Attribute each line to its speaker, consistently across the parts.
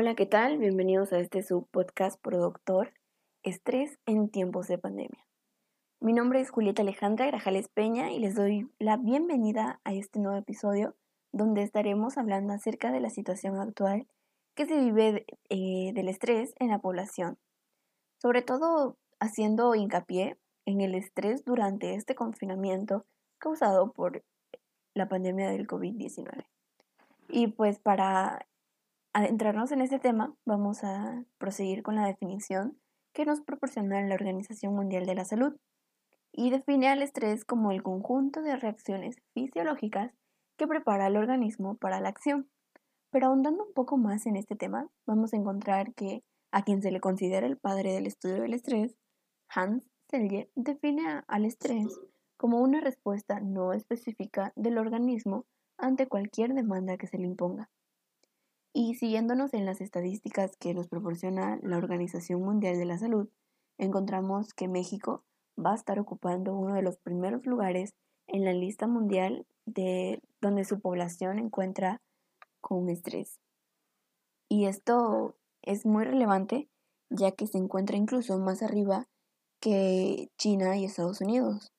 Speaker 1: Hola, ¿qué tal? Bienvenidos a este subpodcast productor Estrés en tiempos de pandemia. Mi nombre es Julieta Alejandra Grajales Peña y les doy la bienvenida a este nuevo episodio donde estaremos hablando acerca de la situación actual que se vive eh, del estrés en la población. Sobre todo haciendo hincapié en el estrés durante este confinamiento causado por la pandemia del COVID-19. Y pues para adentrarnos en este tema, vamos a proseguir con la definición que nos proporciona la Organización Mundial de la Salud y define al estrés como el conjunto de reacciones fisiológicas que prepara el organismo para la acción. Pero ahondando un poco más en este tema, vamos a encontrar que a quien se le considera el padre del estudio del estrés, Hans Selye define al estrés como una respuesta no específica del organismo ante cualquier demanda que se le imponga. Y siguiéndonos en las estadísticas que nos proporciona la Organización Mundial de la Salud, encontramos que México va a estar ocupando uno de los primeros lugares en la lista mundial de donde su población encuentra con estrés. Y esto es muy relevante ya que se encuentra incluso más arriba que China y Estados Unidos,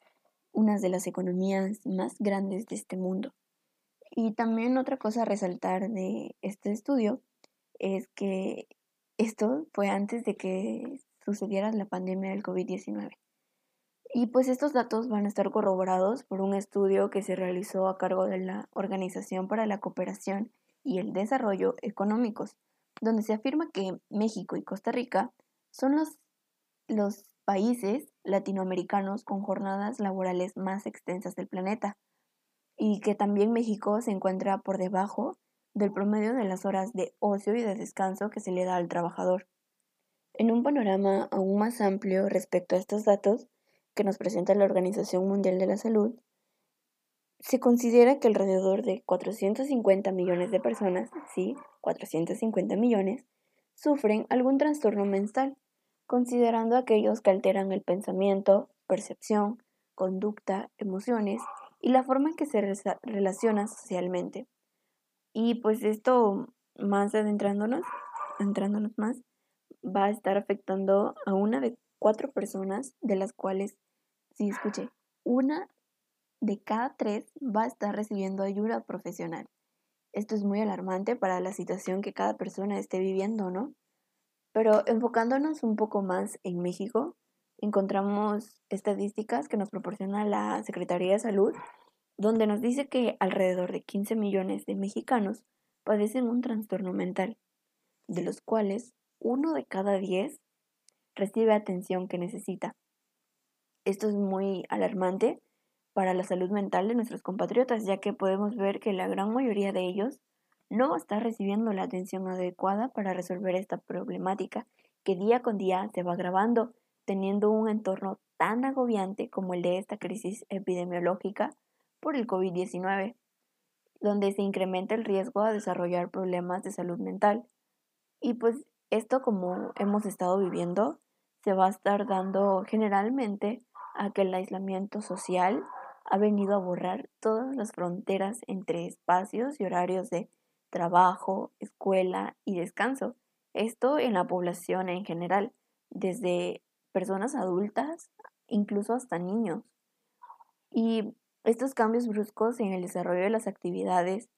Speaker 1: unas de las economías más grandes de este mundo. Y también otra cosa a resaltar de este estudio es que esto fue antes de que sucediera la pandemia del COVID-19. Y pues estos datos van a estar corroborados por un estudio que se realizó a cargo de la Organización para la Cooperación y el Desarrollo Económicos, donde se afirma que México y Costa Rica son los, los países latinoamericanos con jornadas laborales más extensas del planeta y que también México se encuentra por debajo del promedio de las horas de ocio y de descanso que se le da al trabajador. En un panorama aún más amplio respecto a estos datos que nos presenta la Organización Mundial de la Salud, se considera que alrededor de 450 millones de personas, sí, 450 millones, sufren algún trastorno mental, considerando aquellos que alteran el pensamiento, percepción, conducta, emociones y la forma en que se relaciona socialmente. Y pues esto, más adentrándonos, entrándonos más, va a estar afectando a una de cuatro personas, de las cuales, si escuché, una de cada tres va a estar recibiendo ayuda profesional. Esto es muy alarmante para la situación que cada persona esté viviendo, ¿no? Pero enfocándonos un poco más en México, encontramos estadísticas que nos proporciona la Secretaría de Salud, donde nos dice que alrededor de 15 millones de mexicanos padecen un trastorno mental, de los cuales uno de cada diez recibe atención que necesita. Esto es muy alarmante para la salud mental de nuestros compatriotas, ya que podemos ver que la gran mayoría de ellos no está recibiendo la atención adecuada para resolver esta problemática que día con día se va agravando, teniendo un entorno tan agobiante como el de esta crisis epidemiológica por el COVID-19, donde se incrementa el riesgo a desarrollar problemas de salud mental. Y pues esto como hemos estado viviendo, se va a estar dando generalmente a que el aislamiento social ha venido a borrar todas las fronteras entre espacios y horarios de trabajo, escuela y descanso. Esto en la población en general, desde personas adultas, incluso hasta niños. Y estos cambios bruscos en el desarrollo de las actividades,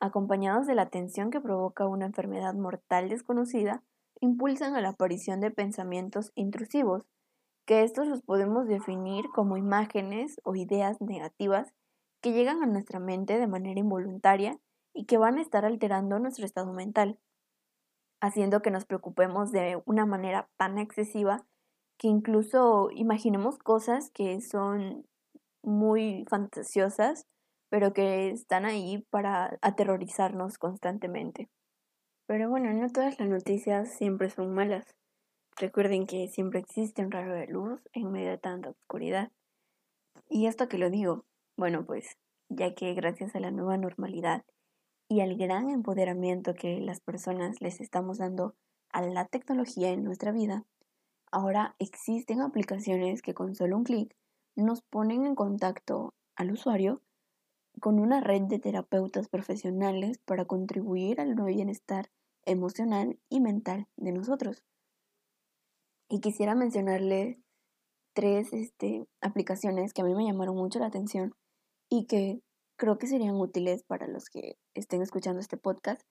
Speaker 1: acompañados de la tensión que provoca una enfermedad mortal desconocida, impulsan a la aparición de pensamientos intrusivos, que estos los podemos definir como imágenes o ideas negativas que llegan a nuestra mente de manera involuntaria y que van a estar alterando nuestro estado mental, haciendo que nos preocupemos de una manera tan excesiva que incluso imaginemos cosas que son muy fantasiosas, pero que están ahí para aterrorizarnos constantemente. Pero bueno, no todas las noticias siempre son malas. Recuerden que siempre existe un rayo de luz en medio de tanta oscuridad. Y esto que lo digo, bueno, pues ya que gracias a la nueva normalidad y al gran empoderamiento que las personas les estamos dando a la tecnología en nuestra vida, ahora existen aplicaciones que con solo un clic nos ponen en contacto al usuario con una red de terapeutas profesionales para contribuir al nuevo bienestar emocional y mental de nosotros. Y quisiera mencionarle tres este, aplicaciones que a mí me llamaron mucho la atención y que creo que serían útiles para los que estén escuchando este podcast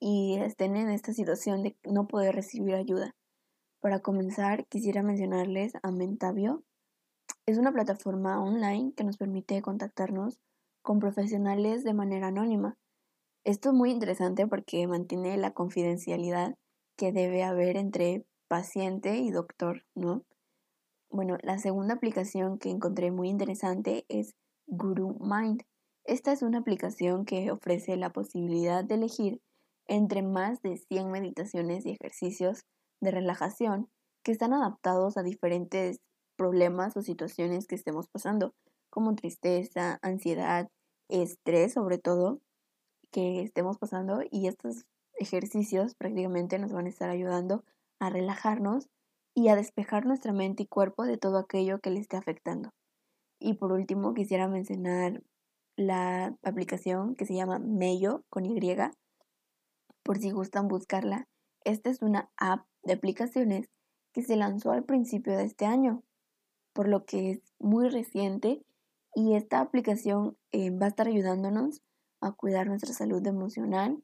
Speaker 1: y estén en esta situación de no poder recibir ayuda. Para comenzar, quisiera mencionarles a Mentavio. Es una plataforma online que nos permite contactarnos con profesionales de manera anónima. Esto es muy interesante porque mantiene la confidencialidad que debe haber entre paciente y doctor, ¿no? Bueno, la segunda aplicación que encontré muy interesante es Guru Mind. Esta es una aplicación que ofrece la posibilidad de elegir entre más de 100 meditaciones y ejercicios de relajación que están adaptados a diferentes problemas o situaciones que estemos pasando, como tristeza, ansiedad, estrés sobre todo, que estemos pasando y estos ejercicios prácticamente nos van a estar ayudando a relajarnos y a despejar nuestra mente y cuerpo de todo aquello que le esté afectando. Y por último, quisiera mencionar la aplicación que se llama Mello con Y, por si gustan buscarla. Esta es una app de aplicaciones que se lanzó al principio de este año, por lo que es muy reciente y esta aplicación eh, va a estar ayudándonos a cuidar nuestra salud emocional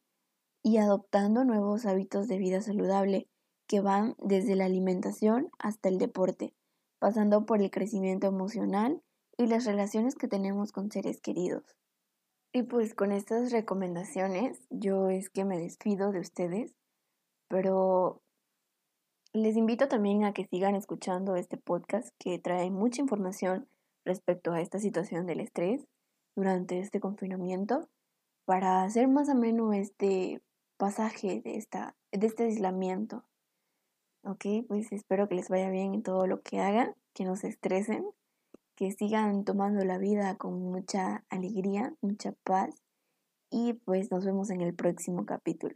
Speaker 1: y adoptando nuevos hábitos de vida saludable que van desde la alimentación hasta el deporte, pasando por el crecimiento emocional y las relaciones que tenemos con seres queridos. Y pues con estas recomendaciones yo es que me despido de ustedes, pero les invito también a que sigan escuchando este podcast que trae mucha información respecto a esta situación del estrés durante este confinamiento para hacer más ameno este pasaje de, esta, de este aislamiento. Ok, pues espero que les vaya bien en todo lo que hagan, que no se estresen, que sigan tomando la vida con mucha alegría, mucha paz y pues nos vemos en el próximo capítulo.